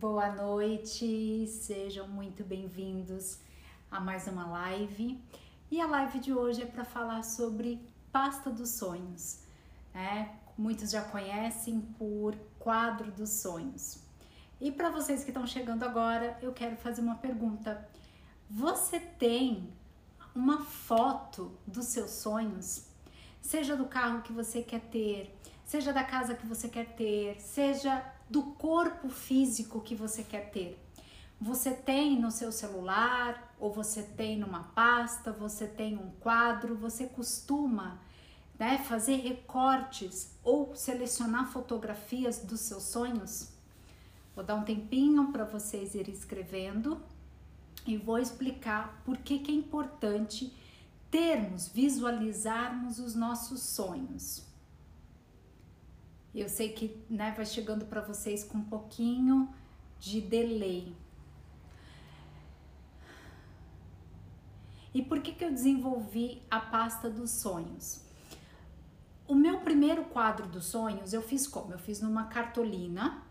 Boa noite, sejam muito bem-vindos a mais uma live. E a live de hoje é para falar sobre pasta dos sonhos, né? Muitos já conhecem por quadro dos sonhos. E para vocês que estão chegando agora, eu quero fazer uma pergunta. Você tem uma foto dos seus sonhos? Seja do carro que você quer ter, seja da casa que você quer ter, seja do corpo físico que você quer ter. Você tem no seu celular, ou você tem numa pasta, você tem um quadro, você costuma né, fazer recortes ou selecionar fotografias dos seus sonhos? Vou dar um tempinho para vocês irem escrevendo e vou explicar por que, que é importante termos, visualizarmos os nossos sonhos. Eu sei que né, vai chegando para vocês com um pouquinho de delay. E por que, que eu desenvolvi a pasta dos sonhos? O meu primeiro quadro dos sonhos eu fiz como? Eu fiz numa cartolina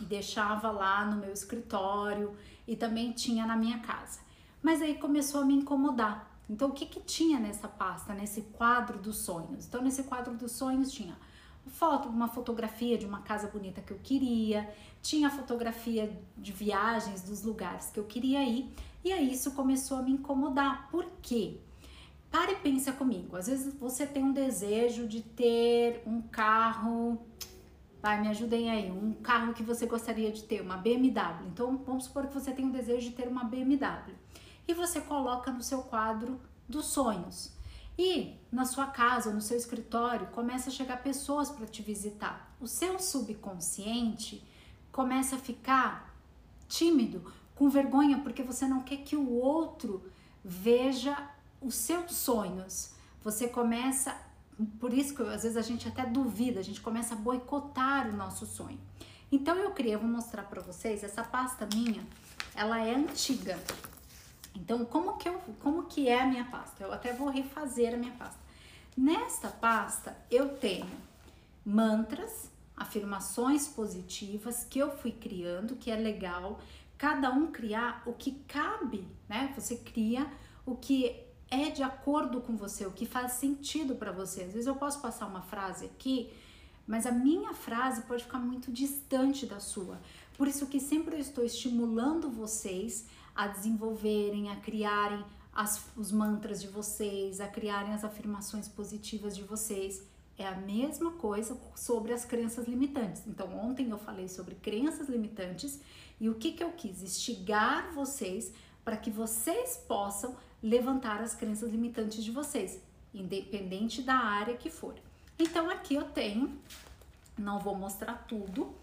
e deixava lá no meu escritório e também tinha na minha casa. Mas aí começou a me incomodar. Então, o que, que tinha nessa pasta, nesse quadro dos sonhos? Então, nesse quadro dos sonhos tinha foto, uma fotografia de uma casa bonita que eu queria, tinha fotografia de viagens dos lugares que eu queria ir, e aí isso começou a me incomodar. Por quê? Pare e pensa comigo. Às vezes você tem um desejo de ter um carro Vai, me ajudem aí. Um carro que você gostaria de ter, uma BMW. Então, vamos supor que você tem o desejo de ter uma BMW. E você coloca no seu quadro dos sonhos. E na sua casa, no seu escritório, começa a chegar pessoas para te visitar. O seu subconsciente começa a ficar tímido, com vergonha, porque você não quer que o outro veja os seus sonhos. Você começa por isso que às vezes a gente até duvida, a gente começa a boicotar o nosso sonho. Então eu queria, vou mostrar para vocês, essa pasta minha, ela é antiga. Então como que, eu, como que é a minha pasta? Eu até vou refazer a minha pasta. Nesta pasta eu tenho mantras, afirmações positivas que eu fui criando, que é legal. Cada um criar o que cabe, né? Você cria o que é de acordo com você, o que faz sentido para você. Às vezes eu posso passar uma frase aqui, mas a minha frase pode ficar muito distante da sua. Por isso que sempre eu estou estimulando vocês a desenvolverem, a criarem as, os mantras de vocês, a criarem as afirmações positivas de vocês. É a mesma coisa sobre as crenças limitantes. Então, ontem eu falei sobre crenças limitantes e o que, que eu quis? Instigar vocês para que vocês possam levantar as crenças limitantes de vocês, independente da área que for. Então aqui eu tenho, não vou mostrar tudo,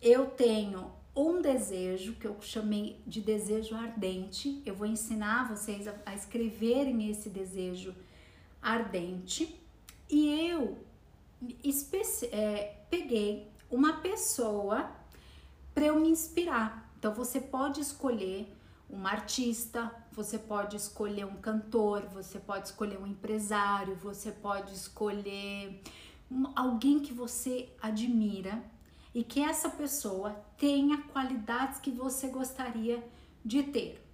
eu tenho um desejo que eu chamei de desejo ardente. Eu vou ensinar vocês a, a escreverem esse desejo ardente e eu é, peguei uma pessoa para eu me inspirar. Então você pode escolher uma artista, você pode escolher um cantor, você pode escolher um empresário, você pode escolher alguém que você admira e que essa pessoa tenha qualidades que você gostaria de ter.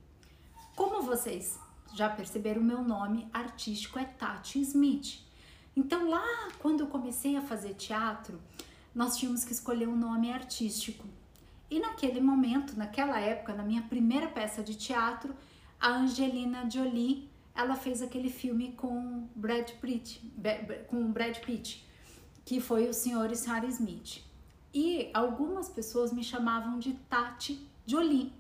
Como vocês já perceberam, meu nome artístico é Tati Smith. Então, lá quando eu comecei a fazer teatro, nós tínhamos que escolher um nome artístico. E naquele momento, naquela época, na minha primeira peça de teatro, a Angelina Jolie, ela fez aquele filme com Brad Pitt, com Brad Pitt, que foi o Senhor e Sarah Smith. E algumas pessoas me chamavam de Tati Jolie.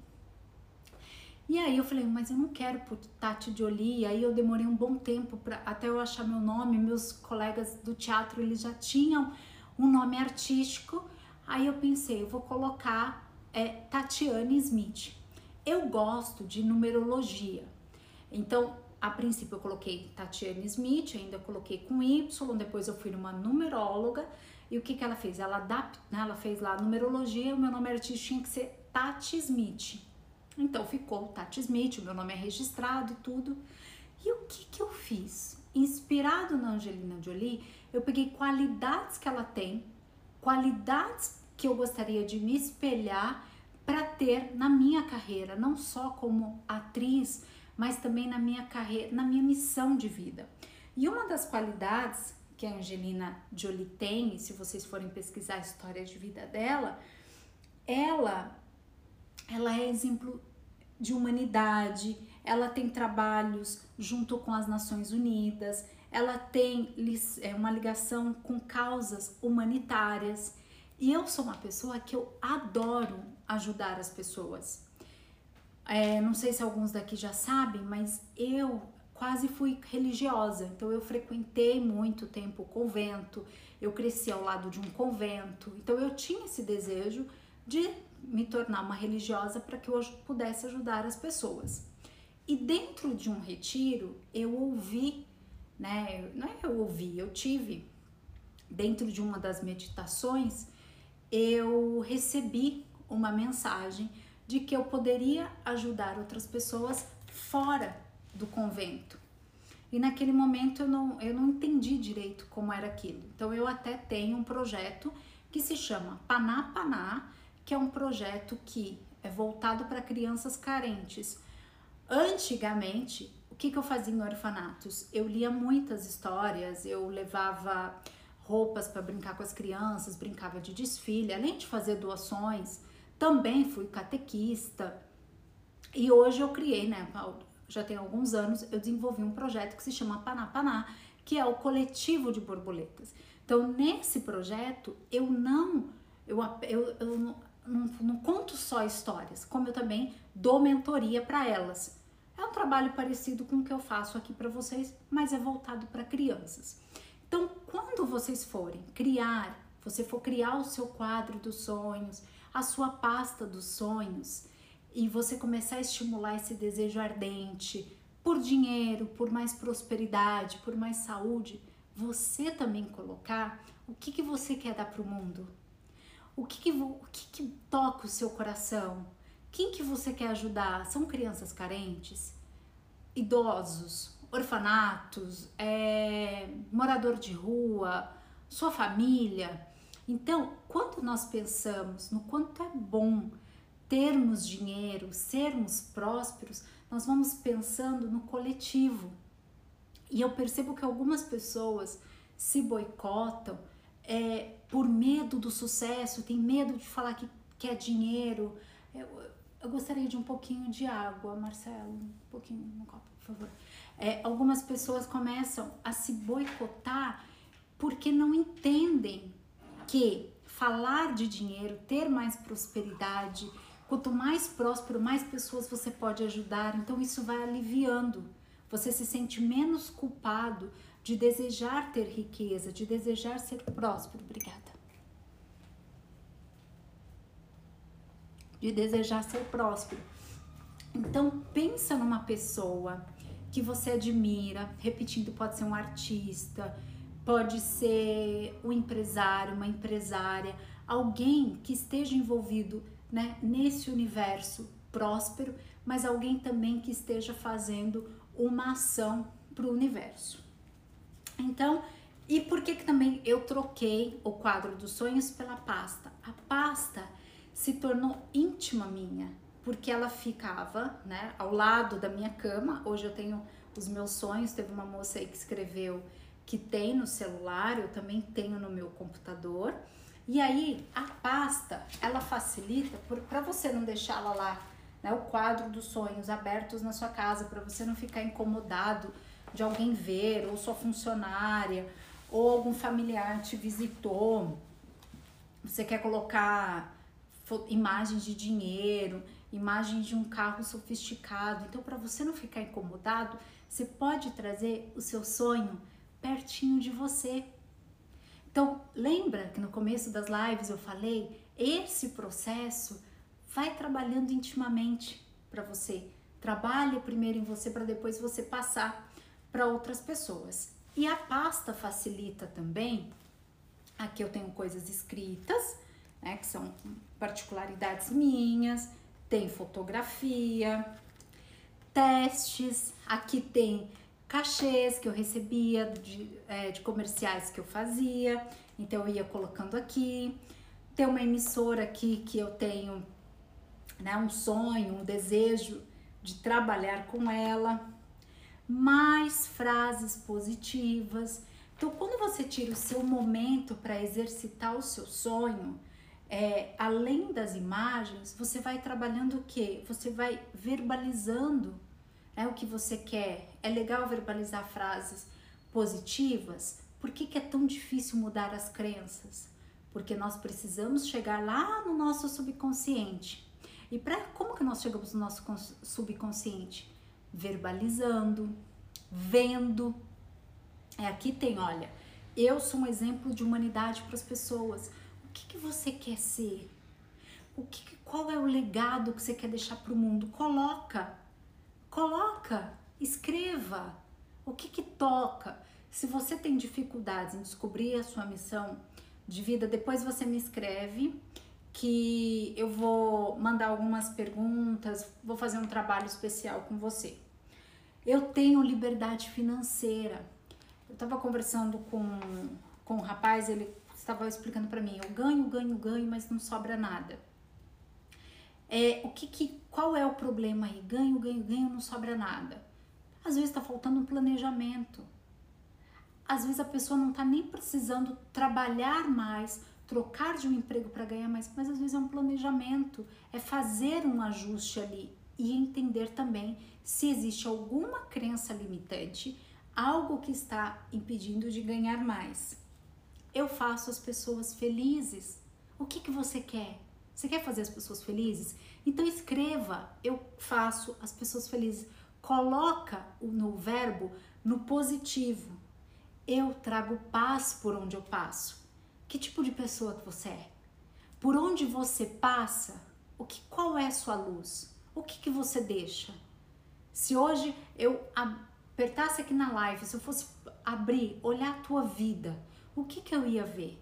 E aí eu falei, mas eu não quero por Tati Jolie. E aí eu demorei um bom tempo para até eu achar meu nome. Meus colegas do teatro eles já tinham um nome artístico. Aí eu pensei, eu vou colocar é Tatiane Smith. Eu gosto de numerologia. Então, a princípio eu coloquei Tatiane Smith, ainda coloquei com Y, depois eu fui numa numeróloga e o que, que ela fez? Ela, adapta, ela fez lá numerologia, o meu nome artístico tinha que ser Tati Smith. Então ficou Tati Smith, o meu nome é registrado e tudo. E o que, que eu fiz? Inspirado na Angelina Jolie, eu peguei qualidades que ela tem, qualidades que eu gostaria de me espelhar para ter na minha carreira, não só como atriz, mas também na minha carreira, na minha missão de vida. E uma das qualidades que a Angelina Jolie tem, e se vocês forem pesquisar a história de vida dela, ela ela é exemplo de humanidade, ela tem trabalhos junto com as Nações Unidas, ela tem é, uma ligação com causas humanitárias. E eu sou uma pessoa que eu adoro ajudar as pessoas. É, não sei se alguns daqui já sabem, mas eu quase fui religiosa. Então eu frequentei muito tempo o convento, eu cresci ao lado de um convento. Então eu tinha esse desejo de me tornar uma religiosa para que eu pudesse ajudar as pessoas. E dentro de um retiro, eu ouvi, né? Não é eu ouvi, eu tive dentro de uma das meditações, eu recebi uma mensagem de que eu poderia ajudar outras pessoas fora do convento. E naquele momento eu não, eu não entendi direito como era aquilo. Então eu até tenho um projeto que se chama Paná Paná, que é um projeto que é voltado para crianças carentes. Antigamente, o que, que eu fazia em orfanatos? Eu lia muitas histórias, eu levava roupas para brincar com as crianças, brincava de desfile, além de fazer doações, também fui catequista. E hoje eu criei, né, já tem alguns anos, eu desenvolvi um projeto que se chama Paná Paná, que é o coletivo de borboletas. Então, nesse projeto, eu não eu, eu, eu não, não, não conto só histórias, como eu também dou mentoria para elas. É um trabalho parecido com o que eu faço aqui para vocês, mas é voltado para crianças. Então, quando vocês forem criar, você for criar o seu quadro dos sonhos, a sua pasta dos sonhos, e você começar a estimular esse desejo ardente por dinheiro, por mais prosperidade, por mais saúde, você também colocar o que, que você quer dar para o mundo, o que, que, o que, que toca o seu coração, quem que você quer ajudar? São crianças carentes, idosos, orfanatos, é, morador de rua, sua família. Então, quando nós pensamos no quanto é bom termos dinheiro, sermos prósperos, nós vamos pensando no coletivo. E eu percebo que algumas pessoas se boicotam é, por medo do sucesso, tem medo de falar que quer dinheiro. Eu, eu gostaria de um pouquinho de água, Marcelo, um pouquinho no copo, por favor. É, algumas pessoas começam a se boicotar porque não entendem que falar de dinheiro, ter mais prosperidade, Quanto mais próspero, mais pessoas você pode ajudar. Então isso vai aliviando. Você se sente menos culpado de desejar ter riqueza, de desejar ser próspero. Obrigada. De desejar ser próspero. Então pensa numa pessoa que você admira, repetindo, pode ser um artista, pode ser um empresário, uma empresária, alguém que esteja envolvido né, nesse universo próspero, mas alguém também que esteja fazendo uma ação para o universo. Então, e por que, que também eu troquei o quadro dos sonhos pela pasta? A pasta se tornou íntima minha, porque ela ficava né, ao lado da minha cama. Hoje eu tenho os meus sonhos. Teve uma moça aí que escreveu que tem no celular, eu também tenho no meu computador. E aí a pasta ela facilita para você não deixá-la lá, né, o quadro dos sonhos abertos na sua casa para você não ficar incomodado de alguém ver ou sua funcionária ou algum familiar te visitou. Você quer colocar imagens de dinheiro, imagens de um carro sofisticado. Então, para você não ficar incomodado, você pode trazer o seu sonho pertinho de você. Então, lembra que no começo das lives eu falei, esse processo vai trabalhando intimamente para você. Trabalhe primeiro em você para depois você passar para outras pessoas. E a pasta facilita também. Aqui eu tenho coisas escritas, né, que são particularidades minhas, tem fotografia, testes, aqui tem cachês que eu recebia de, é, de comerciais que eu fazia, então eu ia colocando aqui. Tem uma emissora aqui que eu tenho né, um sonho, um desejo de trabalhar com ela, mais frases positivas. Então, quando você tira o seu momento para exercitar o seu sonho, é, além das imagens, você vai trabalhando o que? Você vai verbalizando né, o que você quer. É legal verbalizar frases positivas. Por que, que é tão difícil mudar as crenças? Porque nós precisamos chegar lá no nosso subconsciente. E para como que nós chegamos no nosso subconsciente? Verbalizando, vendo. É, aqui tem, olha, eu sou um exemplo de humanidade para as pessoas que, que você quer ser? O que, qual é o legado que você quer deixar para o mundo? Coloca, coloca, escreva. O que, que toca? Se você tem dificuldades em descobrir a sua missão de vida, depois você me escreve que eu vou mandar algumas perguntas, vou fazer um trabalho especial com você. Eu tenho liberdade financeira. Eu estava conversando com, com um rapaz, ele estava explicando para mim, eu ganho, ganho, ganho, mas não sobra nada. É, o que, que qual é o problema aí? Ganho, ganho, ganho, não sobra nada. Às vezes está faltando um planejamento. Às vezes a pessoa não está nem precisando trabalhar mais, trocar de um emprego para ganhar mais, mas às vezes é um planejamento, é fazer um ajuste ali e entender também se existe alguma crença limitante, algo que está impedindo de ganhar mais. Eu faço as pessoas felizes. O que, que você quer? Você quer fazer as pessoas felizes? Então escreva, eu faço as pessoas felizes. Coloca no verbo no positivo. Eu trago paz por onde eu passo. Que tipo de pessoa que você é? Por onde você passa, o que qual é a sua luz? O que que você deixa? Se hoje eu apertasse aqui na live, se eu fosse abrir, olhar a tua vida, o que, que eu ia ver?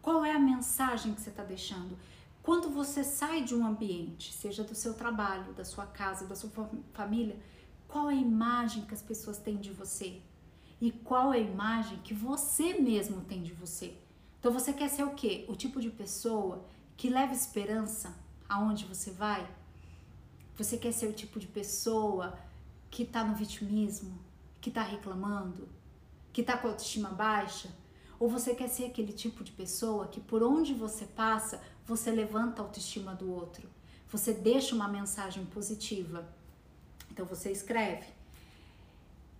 Qual é a mensagem que você está deixando? Quando você sai de um ambiente, seja do seu trabalho, da sua casa, da sua família, qual é a imagem que as pessoas têm de você? E qual é a imagem que você mesmo tem de você? Então você quer ser o quê? O tipo de pessoa que leva esperança aonde você vai? Você quer ser o tipo de pessoa que está no vitimismo, que está reclamando, que está com a autoestima baixa? Ou você quer ser aquele tipo de pessoa que por onde você passa, você levanta a autoestima do outro? Você deixa uma mensagem positiva. Então você escreve.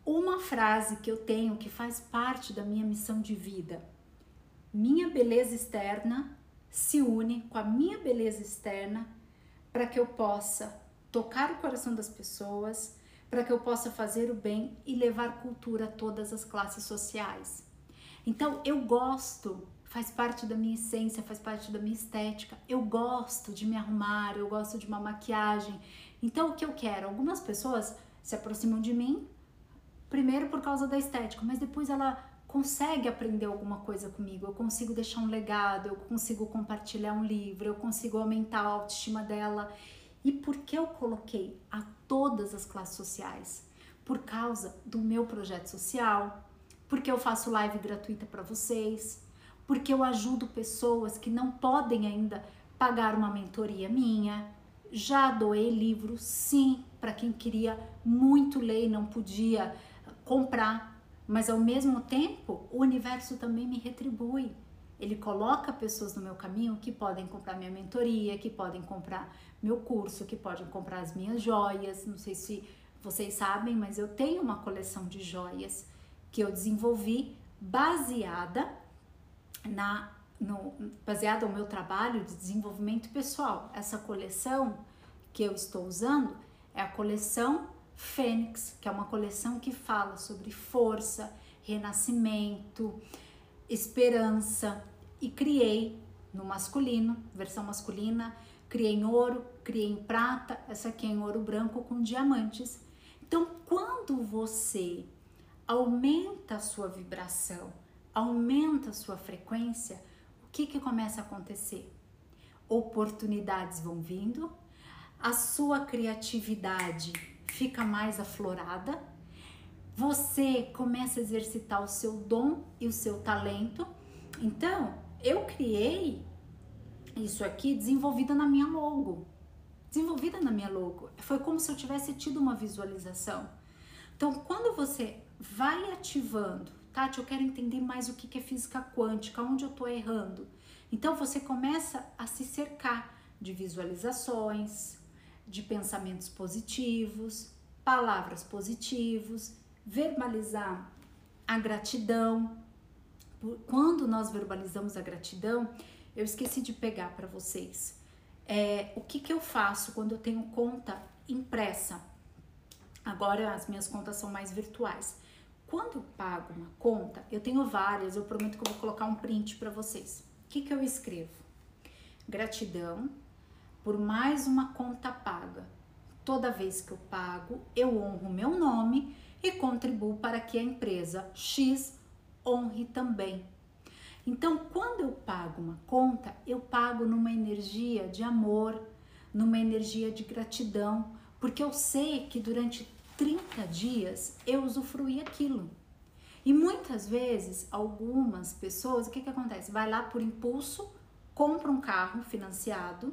Uma frase que eu tenho que faz parte da minha missão de vida. Minha beleza externa se une com a minha beleza externa para que eu possa tocar o coração das pessoas, para que eu possa fazer o bem e levar cultura a todas as classes sociais. Então eu gosto, faz parte da minha essência, faz parte da minha estética. Eu gosto de me arrumar, eu gosto de uma maquiagem. Então o que eu quero? Algumas pessoas se aproximam de mim primeiro por causa da estética, mas depois ela consegue aprender alguma coisa comigo, eu consigo deixar um legado, eu consigo compartilhar um livro, eu consigo aumentar a autoestima dela. E por que eu coloquei a todas as classes sociais? Por causa do meu projeto social, porque eu faço live gratuita para vocês, porque eu ajudo pessoas que não podem ainda pagar uma mentoria minha. Já doei livro, sim, para quem queria muito ler e não podia comprar, mas ao mesmo tempo o universo também me retribui. Ele coloca pessoas no meu caminho que podem comprar minha mentoria, que podem comprar meu curso, que podem comprar as minhas joias. Não sei se vocês sabem, mas eu tenho uma coleção de joias que eu desenvolvi baseada na no, baseada no meu trabalho de desenvolvimento pessoal. Essa coleção que eu estou usando é a coleção Fênix, que é uma coleção que fala sobre força, renascimento, esperança e criei no masculino, versão masculina, criei em ouro, criei em prata, essa aqui é em ouro branco com diamantes. Então, quando você aumenta a sua vibração, aumenta a sua frequência, o que, que começa a acontecer? Oportunidades vão vindo, a sua criatividade fica mais aflorada, você começa a exercitar o seu dom e o seu talento. Então, eu criei isso aqui desenvolvido na minha logo. desenvolvida na minha logo. Foi como se eu tivesse tido uma visualização. Então, quando você vai ativando, Tati, eu quero entender mais o que é física quântica, onde eu estou errando. Então, você começa a se cercar de visualizações, de pensamentos positivos, palavras positivos, verbalizar a gratidão. Quando nós verbalizamos a gratidão, eu esqueci de pegar para vocês. É, o que, que eu faço quando eu tenho conta impressa? Agora as minhas contas são mais virtuais. Quando eu pago uma conta, eu tenho várias, eu prometo que eu vou colocar um print para vocês. O que, que eu escrevo? Gratidão por mais uma conta paga. Toda vez que eu pago, eu honro meu nome e contribuo para que a empresa X honre também então, quando eu pago uma conta, eu pago numa energia de amor, numa energia de gratidão, porque eu sei que durante 30 dias eu usufruí aquilo. E muitas vezes, algumas pessoas, o que, que acontece? Vai lá por impulso, compra um carro financiado,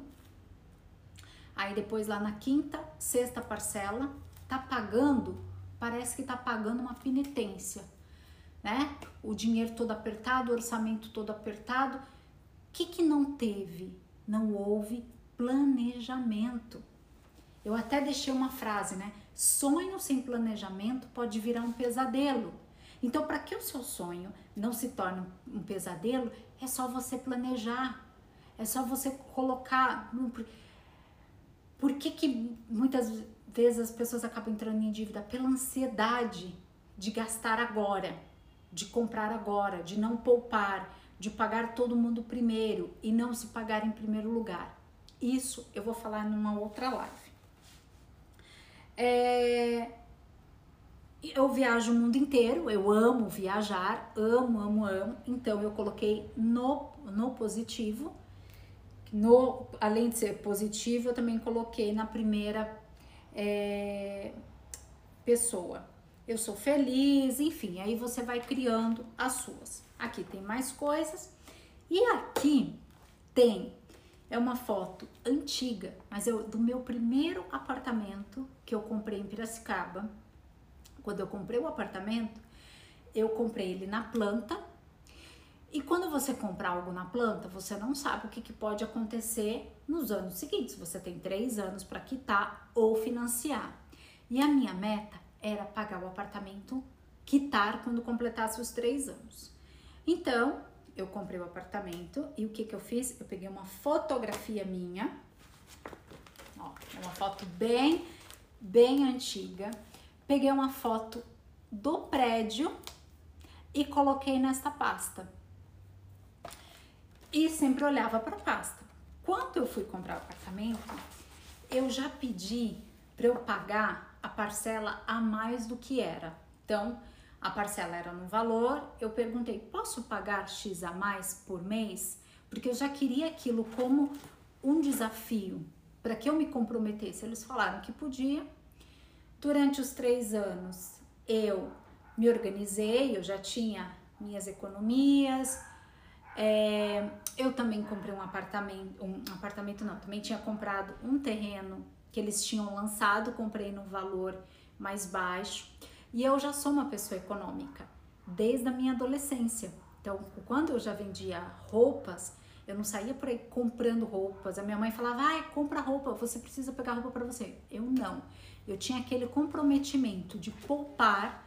aí depois lá na quinta, sexta parcela, tá pagando, parece que tá pagando uma penitência né? O dinheiro todo apertado, o orçamento todo apertado. O que, que não teve? Não houve planejamento. Eu até deixei uma frase, né? Sonho sem planejamento pode virar um pesadelo. Então, para que o seu sonho não se torne um pesadelo, é só você planejar. É só você colocar. Por que, que muitas vezes as pessoas acabam entrando em dívida? Pela ansiedade de gastar agora de comprar agora, de não poupar, de pagar todo mundo primeiro e não se pagar em primeiro lugar. Isso eu vou falar numa outra live. É... Eu viajo o mundo inteiro, eu amo viajar, amo, amo, amo. Então eu coloquei no, no positivo. No, além de ser positivo, eu também coloquei na primeira é, pessoa eu sou feliz, enfim, aí você vai criando as suas. Aqui tem mais coisas. E aqui tem é uma foto antiga, mas eu do meu primeiro apartamento que eu comprei em Piracicaba. Quando eu comprei o apartamento, eu comprei ele na planta. E quando você comprar algo na planta, você não sabe o que, que pode acontecer nos anos seguintes. Você tem três anos para quitar ou financiar. E a minha meta era pagar o apartamento, quitar quando completasse os três anos. Então, eu comprei o apartamento e o que, que eu fiz? Eu peguei uma fotografia minha, ó, é uma foto bem, bem antiga. Peguei uma foto do prédio e coloquei nesta pasta. E sempre olhava para a pasta. Quando eu fui comprar o apartamento, eu já pedi para eu pagar a parcela a mais do que era. Então, a parcela era no valor, eu perguntei: posso pagar X a mais por mês? Porque eu já queria aquilo como um desafio para que eu me comprometesse. Eles falaram que podia. Durante os três anos, eu me organizei, eu já tinha minhas economias. É, eu também comprei um apartamento, um apartamento não, também tinha comprado um terreno que eles tinham lançado, comprei no valor mais baixo. E eu já sou uma pessoa econômica desde a minha adolescência. Então, quando eu já vendia roupas, eu não saía por aí comprando roupas. A minha mãe falava: "Ai, compra roupa, você precisa pegar roupa para você". Eu não. Eu tinha aquele comprometimento de poupar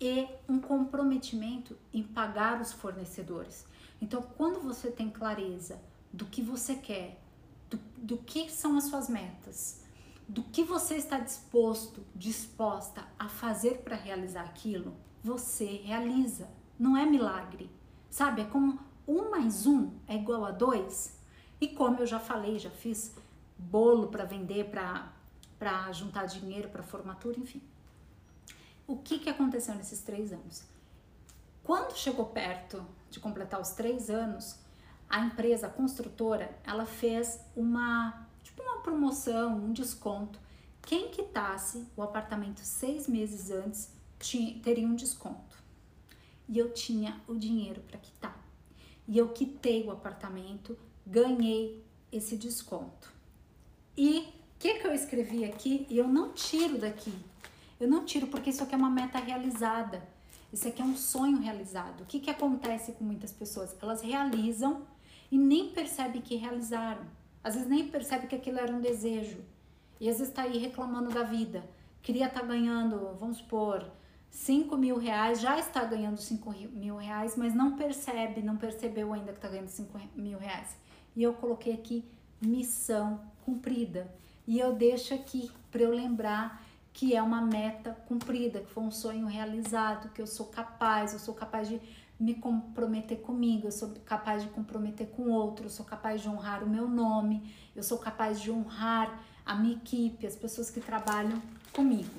e um comprometimento em pagar os fornecedores. Então, quando você tem clareza do que você quer, do, do que são as suas metas, do que você está disposto, disposta a fazer para realizar aquilo, você realiza. Não é milagre, sabe? É como um mais um é igual a dois. E como eu já falei, já fiz bolo para vender, para juntar dinheiro para formatura, enfim. O que, que aconteceu nesses três anos? Quando chegou perto de completar os três anos, a empresa a construtora ela fez uma tipo uma promoção, um desconto. Quem quitasse o apartamento seis meses antes tinha, teria um desconto. E eu tinha o dinheiro para quitar. E eu quitei o apartamento, ganhei esse desconto. E o que, que eu escrevi aqui e eu não tiro daqui. Eu não tiro porque isso aqui é uma meta realizada. Isso aqui é um sonho realizado. O que, que acontece com muitas pessoas? Elas realizam e nem percebem que realizaram. Às vezes nem percebe que aquilo era um desejo. E às vezes está aí reclamando da vida. Queria estar tá ganhando, vamos supor, 5 mil reais, já está ganhando 5 mil reais, mas não percebe, não percebeu ainda que está ganhando 5 mil reais. E eu coloquei aqui missão cumprida. E eu deixo aqui para eu lembrar que é uma meta cumprida, que foi um sonho realizado, que eu sou capaz, eu sou capaz de me comprometer comigo, eu sou capaz de comprometer com outro, eu sou capaz de honrar o meu nome, eu sou capaz de honrar a minha equipe, as pessoas que trabalham comigo.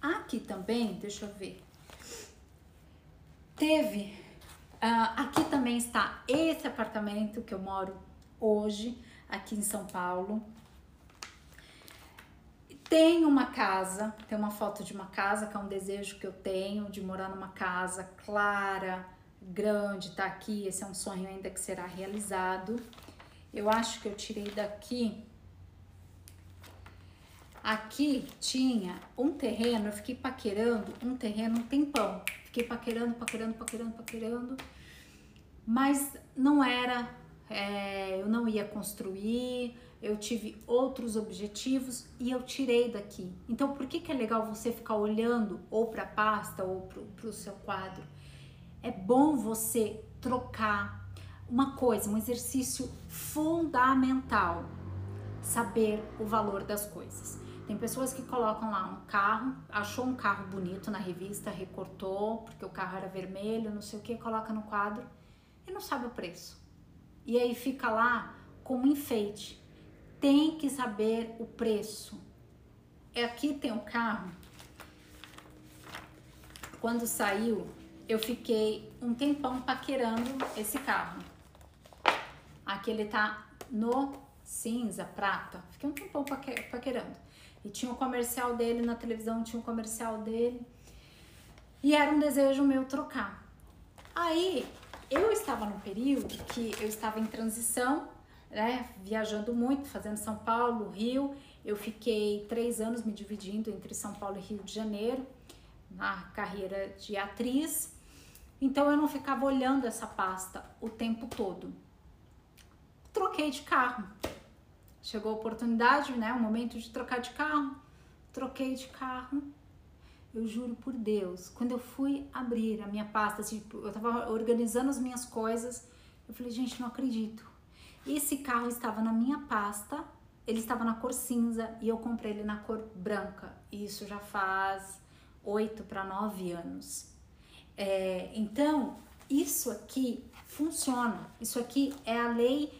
Aqui também, deixa eu ver. Teve, uh, aqui também está esse apartamento que eu moro hoje, aqui em São Paulo. Tem uma casa, tem uma foto de uma casa, que é um desejo que eu tenho de morar numa casa clara, grande, tá aqui. Esse é um sonho ainda que será realizado. Eu acho que eu tirei daqui. Aqui tinha um terreno, eu fiquei paquerando um terreno um tempão. Fiquei paquerando, paquerando, paquerando, paquerando. Mas não era, é, eu não ia construir, eu tive outros objetivos e eu tirei daqui. Então, por que, que é legal você ficar olhando ou para a pasta ou para o seu quadro? É bom você trocar uma coisa, um exercício fundamental, saber o valor das coisas. Tem pessoas que colocam lá um carro, achou um carro bonito na revista, recortou porque o carro era vermelho, não sei o que, coloca no quadro e não sabe o preço. E aí fica lá como enfeite tem que saber o preço. É aqui tem o um carro. Quando saiu, eu fiquei um tempão paquerando esse carro. Aqui ele tá no cinza, prata. Fiquei um tempão paquerando. E tinha o um comercial dele na televisão, tinha o um comercial dele. E era um desejo meu trocar. Aí eu estava num período que eu estava em transição né, viajando muito, fazendo São Paulo, Rio. Eu fiquei três anos me dividindo entre São Paulo e Rio de Janeiro, na carreira de atriz. Então eu não ficava olhando essa pasta o tempo todo. Troquei de carro. Chegou a oportunidade, né, o momento de trocar de carro. Troquei de carro. Eu juro por Deus, quando eu fui abrir a minha pasta, tipo, eu tava organizando as minhas coisas, eu falei, gente, não acredito esse carro estava na minha pasta, ele estava na cor cinza e eu comprei ele na cor branca. Isso já faz oito para nove anos. É, então, isso aqui funciona. Isso aqui é a lei,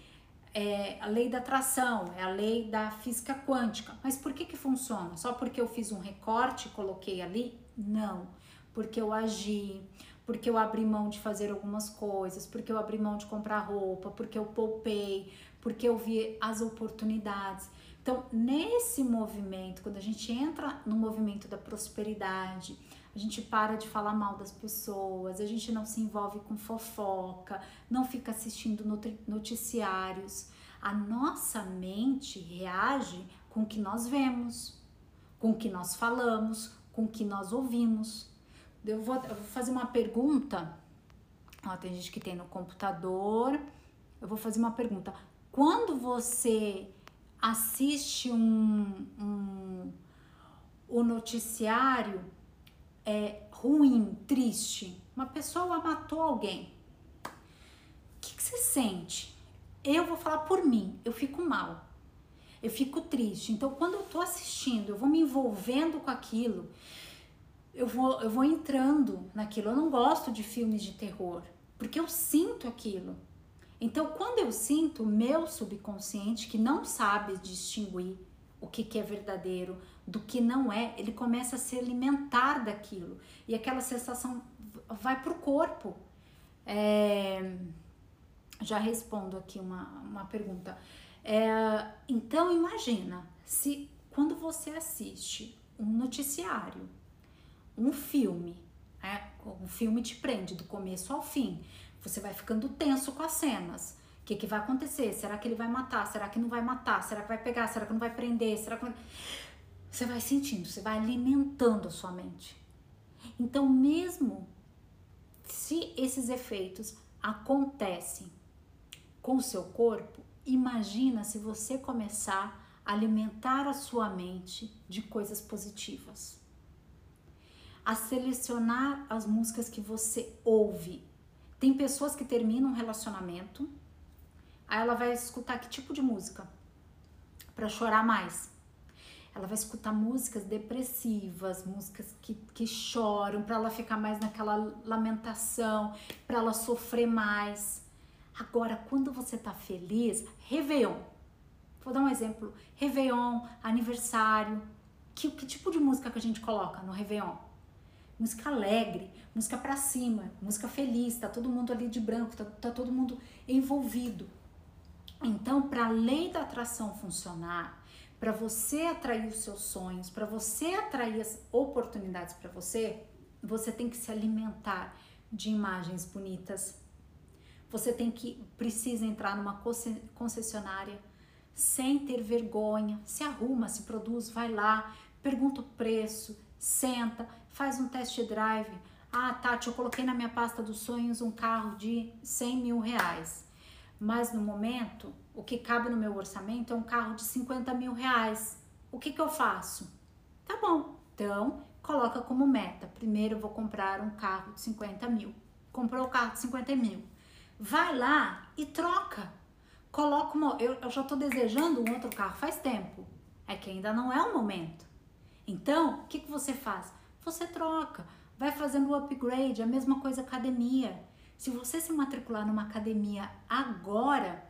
é a lei da atração, é a lei da física quântica. Mas por que que funciona? Só porque eu fiz um recorte e coloquei ali? Não, porque eu agi, porque eu abri mão de fazer algumas coisas, porque eu abri mão de comprar roupa, porque eu poupei, porque eu vi as oportunidades. Então, nesse movimento, quando a gente entra no movimento da prosperidade, a gente para de falar mal das pessoas, a gente não se envolve com fofoca, não fica assistindo noticiários. A nossa mente reage com o que nós vemos, com o que nós falamos, com o que nós ouvimos. Eu vou, eu vou fazer uma pergunta. Ó, tem gente que tem no computador. Eu vou fazer uma pergunta. Quando você assiste um, um o noticiário é ruim, triste, uma pessoa matou alguém, o que, que você sente? Eu vou falar por mim, eu fico mal, eu fico triste. Então, quando eu tô assistindo, eu vou me envolvendo com aquilo, eu vou, eu vou entrando naquilo. Eu não gosto de filmes de terror, porque eu sinto aquilo. Então, quando eu sinto o meu subconsciente, que não sabe distinguir o que, que é verdadeiro do que não é, ele começa a se alimentar daquilo. E aquela sensação vai para o corpo. É... Já respondo aqui uma, uma pergunta. É... Então, imagina se quando você assiste um noticiário um filme, né? Um filme te prende do começo ao fim. Você vai ficando tenso com as cenas. Que, que vai acontecer? Será que ele vai matar? Será que não vai matar? Será que vai pegar? Será que não vai prender? Será que. Você vai sentindo, você vai alimentando a sua mente. Então, mesmo se esses efeitos acontecem com o seu corpo, imagina se você começar a alimentar a sua mente de coisas positivas. A selecionar as músicas que você ouve. Tem pessoas que terminam um relacionamento, aí ela vai escutar que tipo de música? Para chorar mais ela vai escutar músicas depressivas, músicas que, que choram, para ela ficar mais naquela lamentação, para ela sofrer mais. Agora, quando você tá feliz, Réveillon. Vou dar um exemplo: Réveillon, aniversário. Que, que tipo de música que a gente coloca no Réveillon? Música alegre, música para cima, música feliz, tá todo mundo ali de branco, tá, tá todo mundo envolvido. Então, para a lei da atração funcionar, para você atrair os seus sonhos, para você atrair as oportunidades para você, você tem que se alimentar de imagens bonitas. Você tem que precisa entrar numa concessionária sem ter vergonha, se arruma, se produz, vai lá, pergunta o preço, senta, faz um test drive. Ah, Tati, eu coloquei na minha pasta dos sonhos um carro de 100 mil reais, mas no momento o que cabe no meu orçamento é um carro de 50 mil reais. O que, que eu faço? Tá bom, então coloca como meta. Primeiro vou comprar um carro de 50 mil. Comprou o carro de 50 mil. Vai lá e troca. Coloca uma. Eu, eu já estou desejando um outro carro faz tempo. É que ainda não é o momento. Então, o que, que você faz? Você troca. Vai fazendo o upgrade, a mesma coisa academia. Se você se matricular numa academia agora,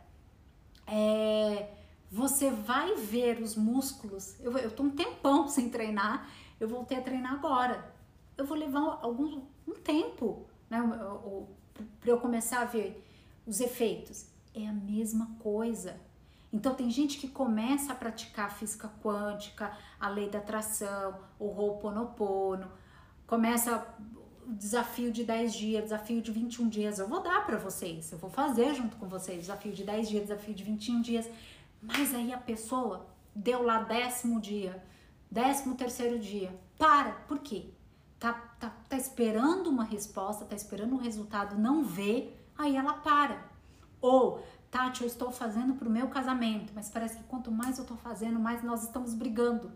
é, você vai ver os músculos. Eu, eu tô um tempão sem treinar, eu voltei a treinar agora. Eu vou levar algum um tempo, né, para eu começar a ver os efeitos. É a mesma coisa. Então tem gente que começa a praticar física quântica, a lei da atração, o Ho'oponopono, começa desafio de 10 dias, desafio de 21 dias, eu vou dar para vocês, eu vou fazer junto com vocês, desafio de 10 dias, desafio de 21 dias. Mas aí a pessoa deu lá décimo dia, décimo terceiro dia. Para, por quê? Tá, tá, tá esperando uma resposta, tá esperando um resultado, não vê, aí ela para. Ou, Tati, eu estou fazendo pro meu casamento, mas parece que quanto mais eu tô fazendo, mais nós estamos brigando.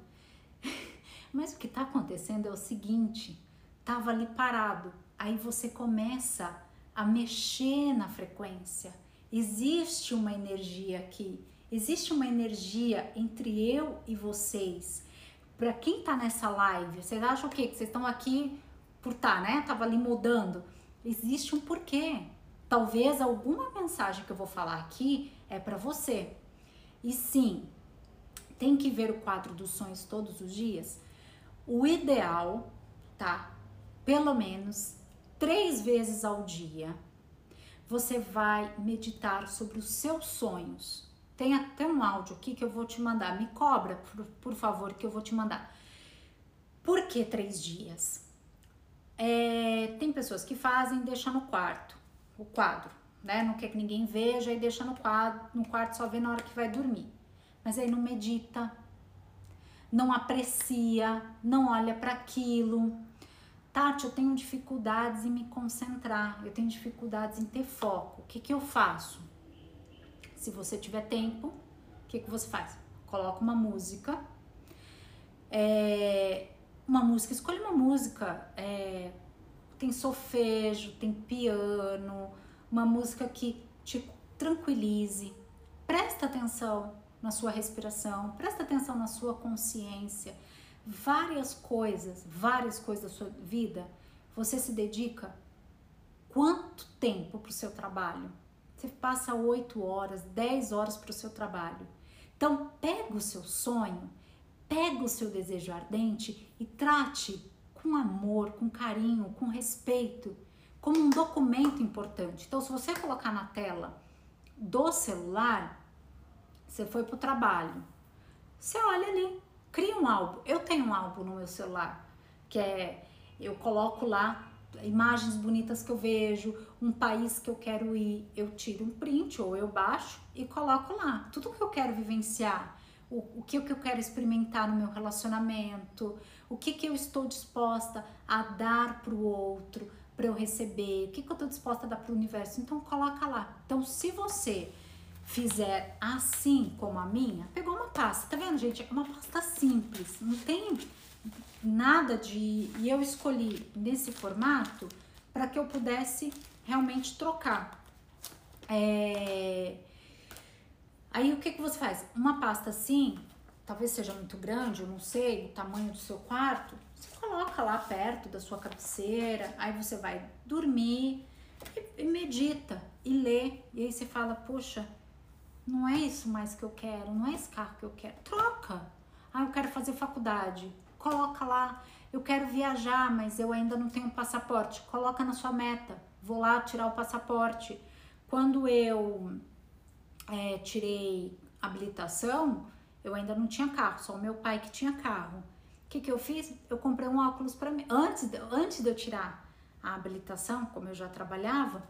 mas o que tá acontecendo é o seguinte: estava ali parado. Aí você começa a mexer na frequência. Existe uma energia aqui, existe uma energia entre eu e vocês. Para quem está nessa live, vocês acham o quê? Que vocês estão aqui por tá, né? Tava ali mudando. Existe um porquê. Talvez alguma mensagem que eu vou falar aqui é para você. E sim, tem que ver o quadro dos sonhos todos os dias. O ideal, tá? Pelo menos três vezes ao dia, você vai meditar sobre os seus sonhos. Tem até um áudio aqui que eu vou te mandar. Me cobra, por, por favor, que eu vou te mandar. Por que três dias? É, tem pessoas que fazem deixam no quarto, o quadro, né? Não quer que ninguém veja e deixa no quadro, no quarto só vê na hora que vai dormir. Mas aí não medita, não aprecia, não olha para aquilo, Tati, eu tenho dificuldades em me concentrar, eu tenho dificuldades em ter foco. O que, que eu faço? Se você tiver tempo, o que, que você faz? Coloca uma música, é, uma música, escolhe uma música, é, tem solfejo, tem piano, uma música que te tranquilize. Presta atenção na sua respiração, presta atenção na sua consciência várias coisas, várias coisas da sua vida, você se dedica quanto tempo para o seu trabalho? Você passa 8 horas, 10 horas para o seu trabalho. Então, pega o seu sonho, pega o seu desejo ardente e trate com amor, com carinho, com respeito, como um documento importante. Então, se você colocar na tela do celular, você foi para o trabalho. Você olha ali, Cria um álbum. Eu tenho um álbum no meu celular que é eu coloco lá imagens bonitas que eu vejo, um país que eu quero ir, eu tiro um print ou eu baixo e coloco lá. Tudo que eu quero vivenciar, o, o que, que eu quero experimentar no meu relacionamento, o que, que eu estou disposta a dar para o outro, para eu receber, o que, que eu estou disposta a dar para o universo. Então, coloca lá. Então, se você fizer assim como a minha, pegou uma pasta, tá vendo, gente? É uma pasta simples, não tem nada de. E eu escolhi nesse formato para que eu pudesse realmente trocar. É... Aí o que, que você faz? Uma pasta assim, talvez seja muito grande, eu não sei, o tamanho do seu quarto, você coloca lá perto da sua cabeceira, aí você vai dormir e, e medita e lê. E aí você fala, poxa, não é isso mais que eu quero, não é esse carro que eu quero. Troca. Ah, eu quero fazer faculdade coloca lá. Eu quero viajar, mas eu ainda não tenho passaporte. Coloca na sua meta. Vou lá tirar o passaporte. Quando eu é, tirei habilitação, eu ainda não tinha carro, só o meu pai que tinha carro. O que, que eu fiz? Eu comprei um óculos para mim. Antes antes de eu tirar a habilitação, como eu já trabalhava,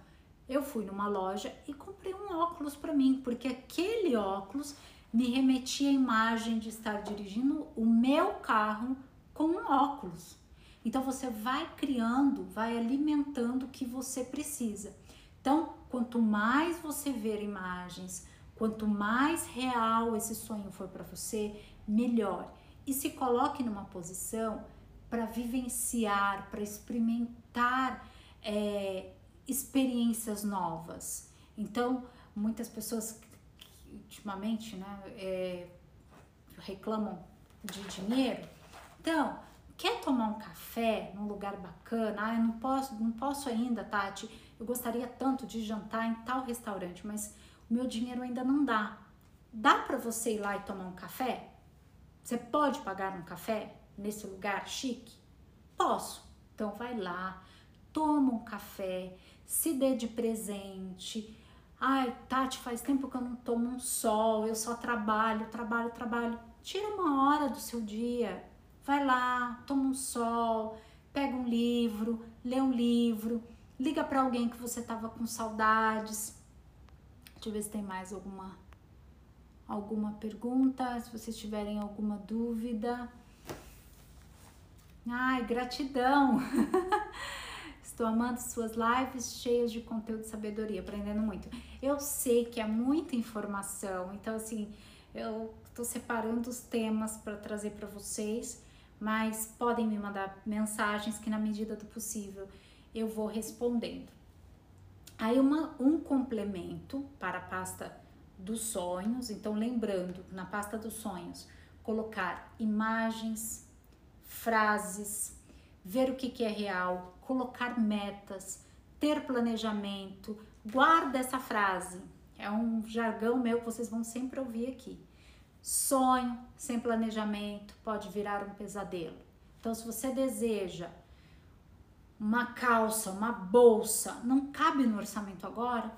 eu fui numa loja e comprei um óculos para mim, porque aquele óculos me remetia à imagem de estar dirigindo o meu carro com um óculos. Então você vai criando, vai alimentando o que você precisa. Então, quanto mais você ver imagens, quanto mais real esse sonho for para você, melhor. E se coloque numa posição para vivenciar, para experimentar é, experiências novas. Então, muitas pessoas ultimamente, né, é, reclamam de dinheiro. Então, quer tomar um café num lugar bacana? Ah, eu não posso, não posso ainda, Tati. Eu gostaria tanto de jantar em tal restaurante, mas o meu dinheiro ainda não dá. Dá para você ir lá e tomar um café? Você pode pagar um café nesse lugar chique? Posso. Então vai lá, toma um café, se dê de presente, Ai, Tati, faz tempo que eu não tomo um sol, eu só trabalho, trabalho, trabalho. Tira uma hora do seu dia, vai lá, toma um sol, pega um livro, lê um livro, liga para alguém que você tava com saudades. Deixa eu ver se tem mais alguma alguma pergunta, se vocês tiverem alguma dúvida. Ai, gratidão. Estou amando suas lives cheias de conteúdo de sabedoria, aprendendo muito. Eu sei que é muita informação, então assim, eu estou separando os temas para trazer para vocês, mas podem me mandar mensagens que na medida do possível eu vou respondendo. Aí uma, um complemento para a pasta dos sonhos, então lembrando, na pasta dos sonhos, colocar imagens, frases, ver o que, que é real, colocar metas, ter planejamento. Guarda essa frase. É um jargão meu que vocês vão sempre ouvir aqui. Sonho sem planejamento pode virar um pesadelo. Então, se você deseja uma calça, uma bolsa, não cabe no orçamento agora,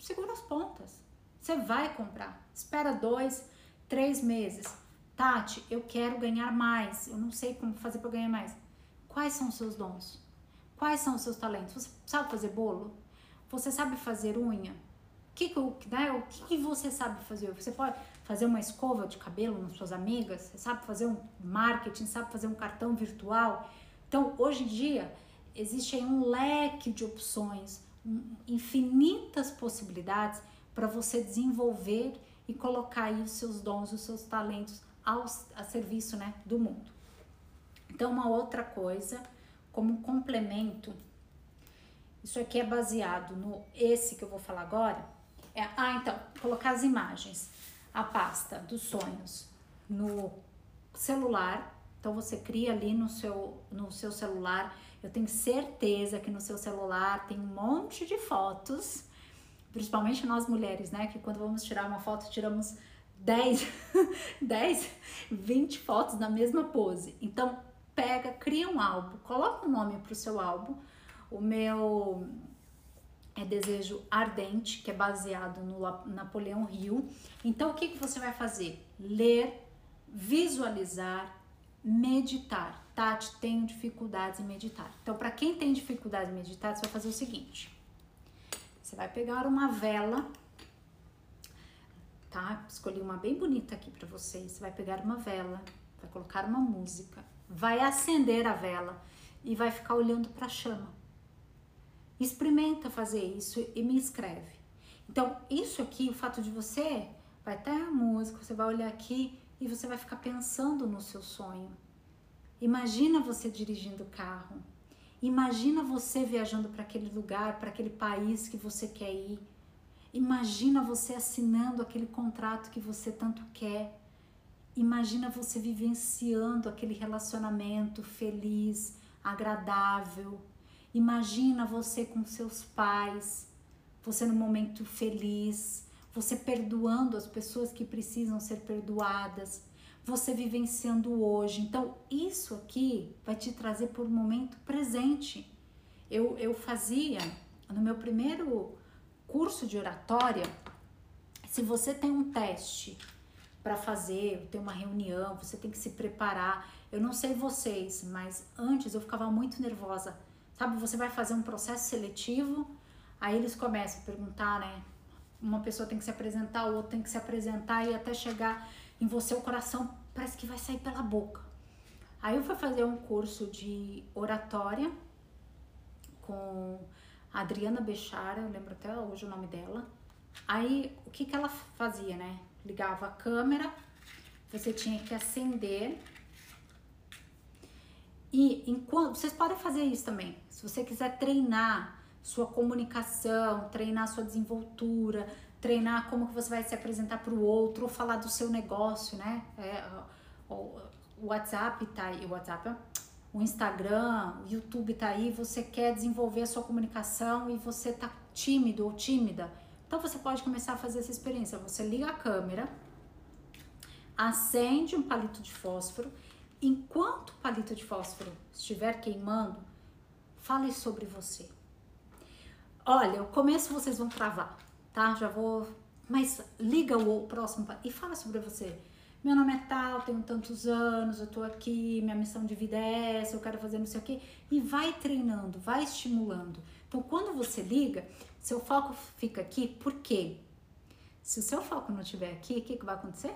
segura as pontas. Você vai comprar. Espera dois, três meses. Tati, eu quero ganhar mais. Eu não sei como fazer para ganhar mais. Quais são os seus dons? Quais são os seus talentos? Você sabe fazer bolo? Você sabe fazer unha? Que, né, o que você sabe fazer? Você pode fazer uma escova de cabelo nas suas amigas? Você sabe fazer um marketing? Sabe fazer um cartão virtual? Então, hoje em dia, existe aí um leque de opções, infinitas possibilidades para você desenvolver e colocar aí os seus dons, os seus talentos ao, a serviço né, do mundo. Então, uma outra coisa, como complemento, isso aqui é baseado no esse que eu vou falar agora. É, ah, então, colocar as imagens, a pasta dos sonhos no celular. Então você cria ali no seu, no seu celular. Eu tenho certeza que no seu celular tem um monte de fotos, principalmente nós mulheres, né? Que quando vamos tirar uma foto, tiramos 10, 10, 20 fotos na mesma pose. Então, pega, cria um álbum, coloca um nome para o seu álbum. O meu é Desejo Ardente, que é baseado no Napoleão Hill. Então, o que, que você vai fazer? Ler, visualizar, meditar. Tati, tenho dificuldades em meditar. Então, para quem tem dificuldade em meditar, você vai fazer o seguinte: você vai pegar uma vela, tá? Escolhi uma bem bonita aqui para vocês. Você vai pegar uma vela, vai colocar uma música, vai acender a vela e vai ficar olhando para a chama. Experimenta fazer isso e me escreve. Então, isso aqui, o fato de você vai ter a música, você vai olhar aqui e você vai ficar pensando no seu sonho. Imagina você dirigindo o carro. Imagina você viajando para aquele lugar, para aquele país que você quer ir. Imagina você assinando aquele contrato que você tanto quer. Imagina você vivenciando aquele relacionamento feliz, agradável. Imagina você com seus pais, você no momento feliz, você perdoando as pessoas que precisam ser perdoadas, você vivenciando hoje. Então, isso aqui vai te trazer por um momento presente. Eu, eu fazia no meu primeiro curso de oratória, se você tem um teste para fazer, tem uma reunião, você tem que se preparar. Eu não sei vocês, mas antes eu ficava muito nervosa. Sabe, você vai fazer um processo seletivo, aí eles começam a perguntar, né? Uma pessoa tem que se apresentar, o outro tem que se apresentar e até chegar em você o coração parece que vai sair pela boca. Aí eu fui fazer um curso de oratória com a Adriana Bechara, eu lembro até hoje o nome dela. Aí o que que ela fazia, né? Ligava a câmera, você tinha que acender. E enquanto vocês podem fazer isso também. Se você quiser treinar sua comunicação, treinar sua desenvoltura, treinar como que você vai se apresentar para o outro, ou falar do seu negócio, né? É, o WhatsApp tá aí, o WhatsApp, o Instagram, o YouTube tá aí, você quer desenvolver a sua comunicação e você tá tímido ou tímida, então você pode começar a fazer essa experiência. Você liga a câmera, acende um palito de fósforo, enquanto o palito de fósforo estiver queimando, fale sobre você. Olha, o começo vocês vão travar, tá? Já vou. Mas liga o próximo e fala sobre você. Meu nome é tal, tenho tantos anos, eu tô aqui, minha missão de vida é essa, eu quero fazer não sei o quê. E vai treinando, vai estimulando. Então, quando você liga, seu foco fica aqui, por quê? Se o seu foco não estiver aqui, o que, que vai acontecer?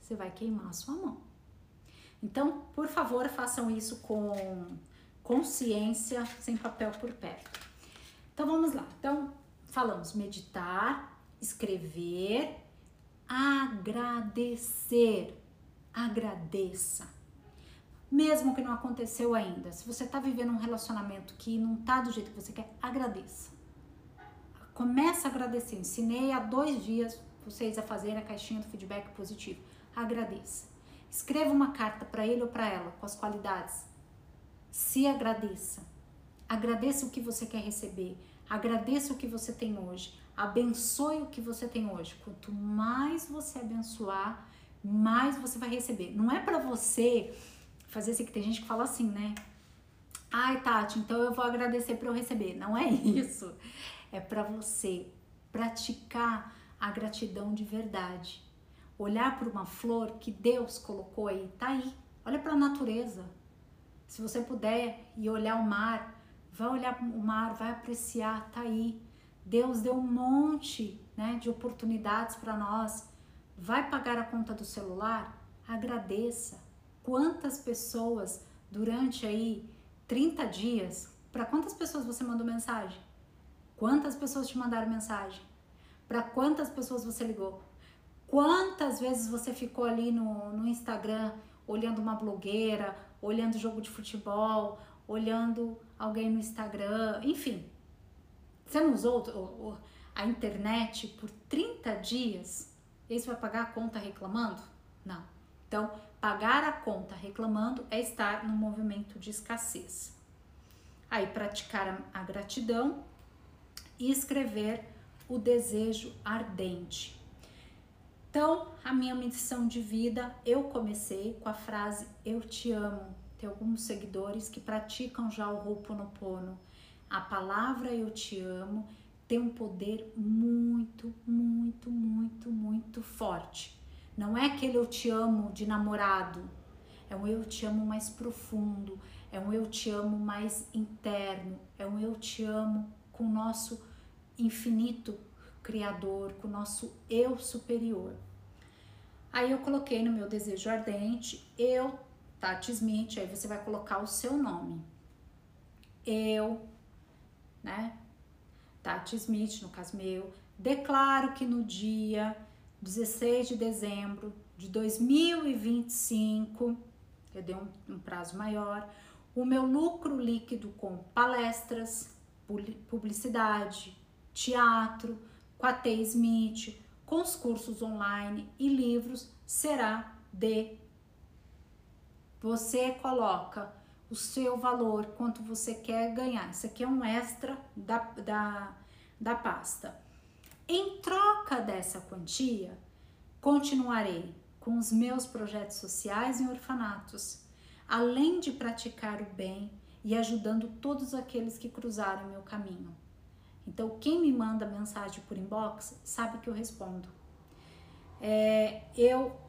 Você vai queimar a sua mão. Então, por favor, façam isso com consciência, sem papel por perto. Então, vamos lá. Então, falamos meditar, escrever, agradecer. Agradeça. Mesmo que não aconteceu ainda, se você está vivendo um relacionamento que não está do jeito que você quer, agradeça. Começa a agradecer. Ensinei há dois dias vocês a fazerem a caixinha do feedback positivo. Agradeça. Escreva uma carta para ele ou para ela com as qualidades. Se agradeça. Agradeça o que você quer receber. Agradeça o que você tem hoje. Abençoe o que você tem hoje. Quanto mais você abençoar, mais você vai receber. Não é para você fazer assim que tem gente que fala assim, né? Ai, Tati, então eu vou agradecer para eu receber. Não é isso. É para você praticar a gratidão de verdade. Olhar para uma flor que Deus colocou aí, tá aí. Olha para a natureza. Se você puder e olhar o mar, vai olhar o mar, vai apreciar, tá aí. Deus deu um monte né, de oportunidades para nós. Vai pagar a conta do celular? Agradeça. Quantas pessoas durante aí 30 dias, para quantas pessoas você mandou mensagem? Quantas pessoas te mandaram mensagem? Para quantas pessoas você ligou? Quantas vezes você ficou ali no, no Instagram olhando uma blogueira, olhando jogo de futebol, olhando alguém no Instagram, enfim. Você não usou a internet por 30 dias? E você vai pagar a conta reclamando? Não. Então, pagar a conta reclamando é estar no movimento de escassez. Aí, praticar a gratidão e escrever o desejo ardente. Então, a minha missão de vida, eu comecei com a frase eu te amo, tem alguns seguidores que praticam já o Ho'oponopono. A palavra eu te amo tem um poder muito, muito, muito, muito forte. Não é aquele eu te amo de namorado, é um eu te amo mais profundo, é um eu te amo mais interno, é um eu te amo com o nosso infinito criador, com o nosso eu superior. Aí eu coloquei no meu desejo ardente, eu, Tati Smith, aí você vai colocar o seu nome. Eu, né? Tati Smith, no caso meu, declaro que no dia 16 de dezembro de 2025, eu dei um, um prazo maior, o meu lucro líquido com palestras, publicidade, teatro, com a T. Smith, com os cursos online e livros será de você coloca o seu valor, quanto você quer ganhar. Isso aqui é um extra da, da, da pasta. Em troca dessa quantia, continuarei com os meus projetos sociais em orfanatos, além de praticar o bem e ajudando todos aqueles que cruzarem meu caminho. Então, quem me manda mensagem por inbox sabe que eu respondo. É, eu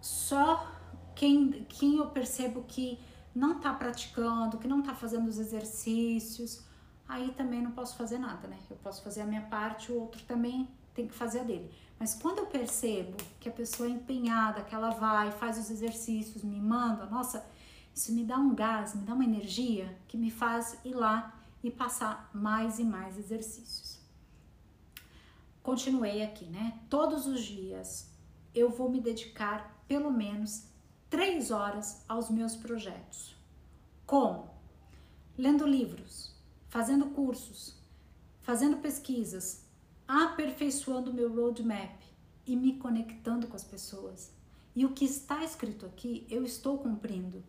só quem, quem eu percebo que não tá praticando, que não tá fazendo os exercícios, aí também não posso fazer nada, né? Eu posso fazer a minha parte, o outro também tem que fazer a dele. Mas quando eu percebo que a pessoa é empenhada, que ela vai, faz os exercícios, me manda, nossa, isso me dá um gás, me dá uma energia que me faz ir lá e passar mais e mais exercícios. Continuei aqui, né? Todos os dias eu vou me dedicar pelo menos três horas aos meus projetos. Como? Lendo livros, fazendo cursos, fazendo pesquisas, aperfeiçoando meu roadmap e me conectando com as pessoas. E o que está escrito aqui, eu estou cumprindo.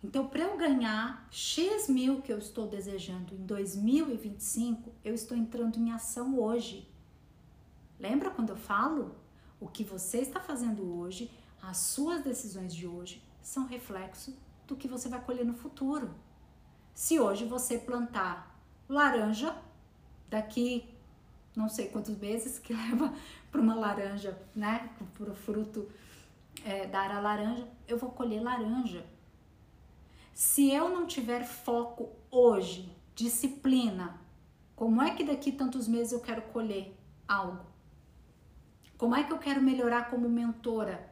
Então, para eu ganhar X mil que eu estou desejando em 2025, eu estou entrando em ação hoje. Lembra quando eu falo? O que você está fazendo hoje, as suas decisões de hoje, são reflexo do que você vai colher no futuro. Se hoje você plantar laranja, daqui não sei quantos meses que leva para uma laranja, né? Para o fruto é, dar a laranja, eu vou colher laranja se eu não tiver foco hoje, disciplina, como é que daqui tantos meses eu quero colher algo? Como é que eu quero melhorar como mentora?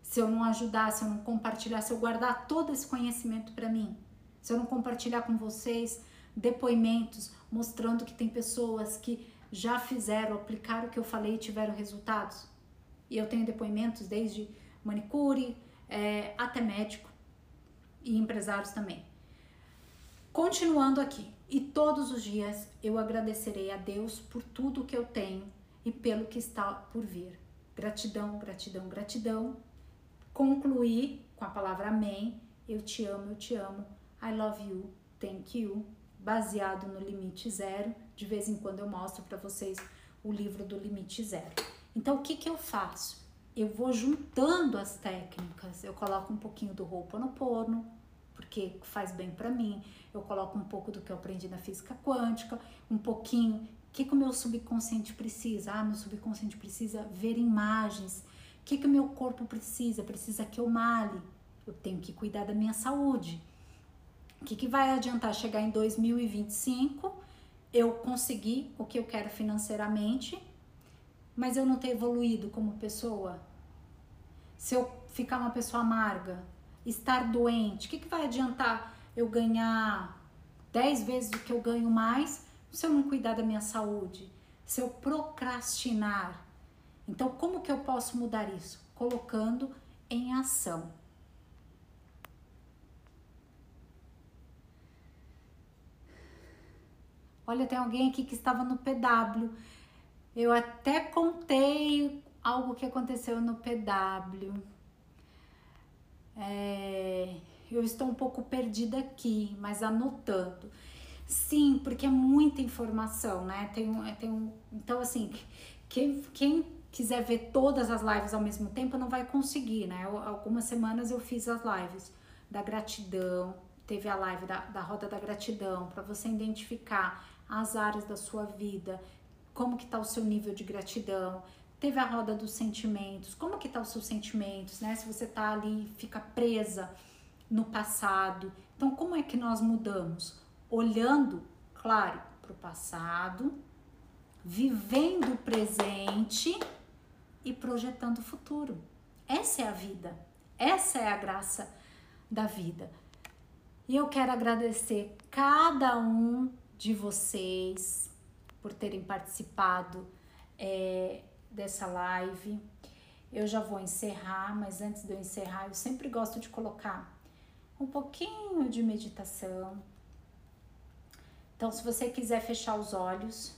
Se eu não ajudar, se eu não compartilhar, se eu guardar todo esse conhecimento para mim, se eu não compartilhar com vocês depoimentos mostrando que tem pessoas que já fizeram, aplicaram o que eu falei e tiveram resultados. E eu tenho depoimentos desde manicure é, até médico e empresários também. Continuando aqui, e todos os dias eu agradecerei a Deus por tudo que eu tenho e pelo que está por vir. Gratidão, gratidão, gratidão. Concluí com a palavra amém. Eu te amo, eu te amo. I love you, thank you. Baseado no limite zero. De vez em quando eu mostro para vocês o livro do limite zero. Então, o que, que eu faço? eu vou juntando as técnicas. Eu coloco um pouquinho do Ho'oponopono, porque faz bem para mim. Eu coloco um pouco do que eu aprendi na física quântica, um pouquinho. O que, que o meu subconsciente precisa? Ah, meu subconsciente precisa ver imagens. O que, que o meu corpo precisa? Precisa que eu male. Eu tenho que cuidar da minha saúde. O que, que vai adiantar chegar em 2025? Eu conseguir o que eu quero financeiramente mas eu não ter evoluído como pessoa? Se eu ficar uma pessoa amarga, estar doente, o que, que vai adiantar eu ganhar 10 vezes o que eu ganho mais se eu não cuidar da minha saúde? Se eu procrastinar? Então, como que eu posso mudar isso? Colocando em ação. Olha, tem alguém aqui que estava no PW eu até contei algo que aconteceu no PW. É, eu estou um pouco perdida aqui, mas anotando. Sim, porque é muita informação, né? Tem, tem um, então, assim, quem, quem quiser ver todas as lives ao mesmo tempo não vai conseguir, né? Eu, algumas semanas eu fiz as lives da gratidão, teve a live da, da roda da gratidão, para você identificar as áreas da sua vida como que tá o seu nível de gratidão, teve a roda dos sentimentos, como que tá os seus sentimentos, né? Se você tá ali, fica presa no passado. Então, como é que nós mudamos? Olhando, claro, para o passado, vivendo o presente e projetando o futuro. Essa é a vida. Essa é a graça da vida. E eu quero agradecer cada um de vocês por terem participado é, dessa live. Eu já vou encerrar, mas antes de eu encerrar, eu sempre gosto de colocar um pouquinho de meditação. Então, se você quiser fechar os olhos,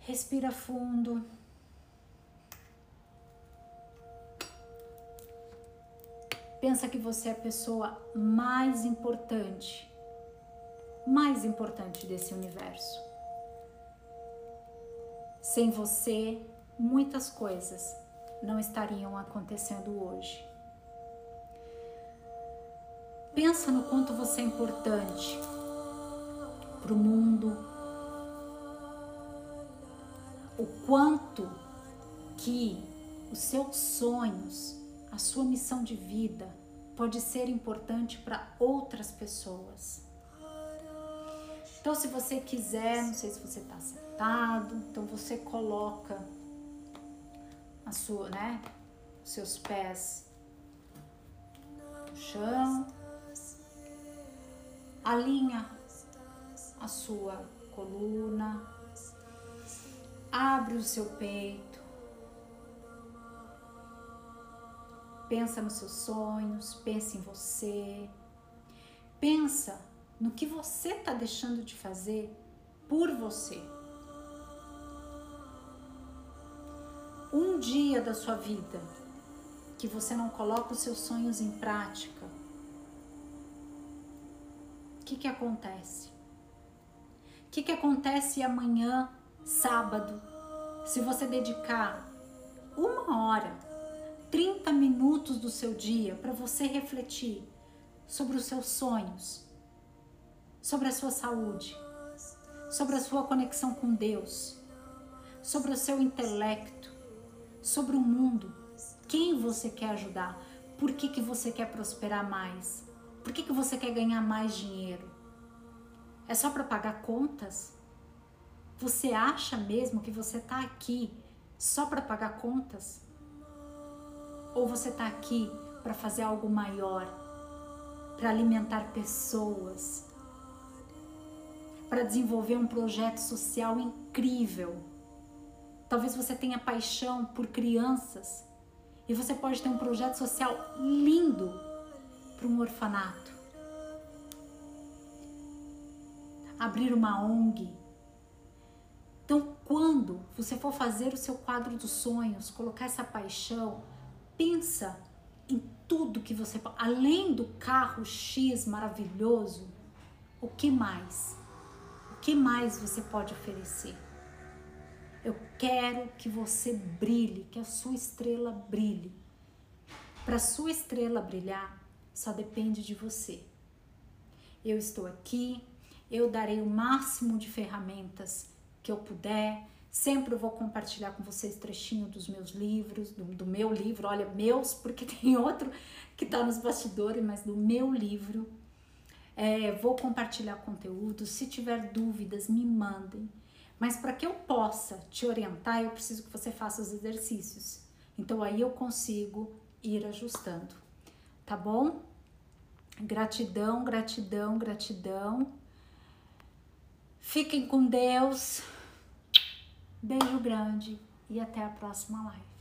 respira fundo. Pensa que você é a pessoa mais importante, mais importante desse universo. Sem você, muitas coisas não estariam acontecendo hoje. Pensa no quanto você é importante para o mundo, o quanto que os seus sonhos a sua missão de vida pode ser importante para outras pessoas. Então, se você quiser, não sei se você está sentado, então você coloca a sua, né, seus pés no chão, alinha a sua coluna, abre o seu peito Pensa nos seus sonhos, pensa em você. Pensa no que você está deixando de fazer por você. Um dia da sua vida que você não coloca os seus sonhos em prática, o que, que acontece? O que, que acontece amanhã, sábado, se você dedicar uma hora 30 minutos do seu dia para você refletir sobre os seus sonhos, sobre a sua saúde, sobre a sua conexão com Deus, sobre o seu intelecto, sobre o mundo, quem você quer ajudar, por que, que você quer prosperar mais, por que, que você quer ganhar mais dinheiro. É só para pagar contas? Você acha mesmo que você está aqui só para pagar contas? Ou você está aqui para fazer algo maior, para alimentar pessoas, para desenvolver um projeto social incrível? Talvez você tenha paixão por crianças e você pode ter um projeto social lindo para um orfanato. Abrir uma ONG. Então, quando você for fazer o seu quadro dos sonhos, colocar essa paixão, pensa em tudo que você pode. Além do carro X maravilhoso, o que mais? O que mais você pode oferecer? Eu quero que você brilhe, que a sua estrela brilhe. Para sua estrela brilhar, só depende de você. Eu estou aqui, eu darei o máximo de ferramentas que eu puder Sempre vou compartilhar com vocês trechinho dos meus livros, do, do meu livro, olha, meus, porque tem outro que está nos bastidores, mas do meu livro. É, vou compartilhar conteúdo. Se tiver dúvidas, me mandem. Mas para que eu possa te orientar, eu preciso que você faça os exercícios. Então aí eu consigo ir ajustando. Tá bom? Gratidão, gratidão, gratidão. Fiquem com Deus. Beijo grande e até a próxima live.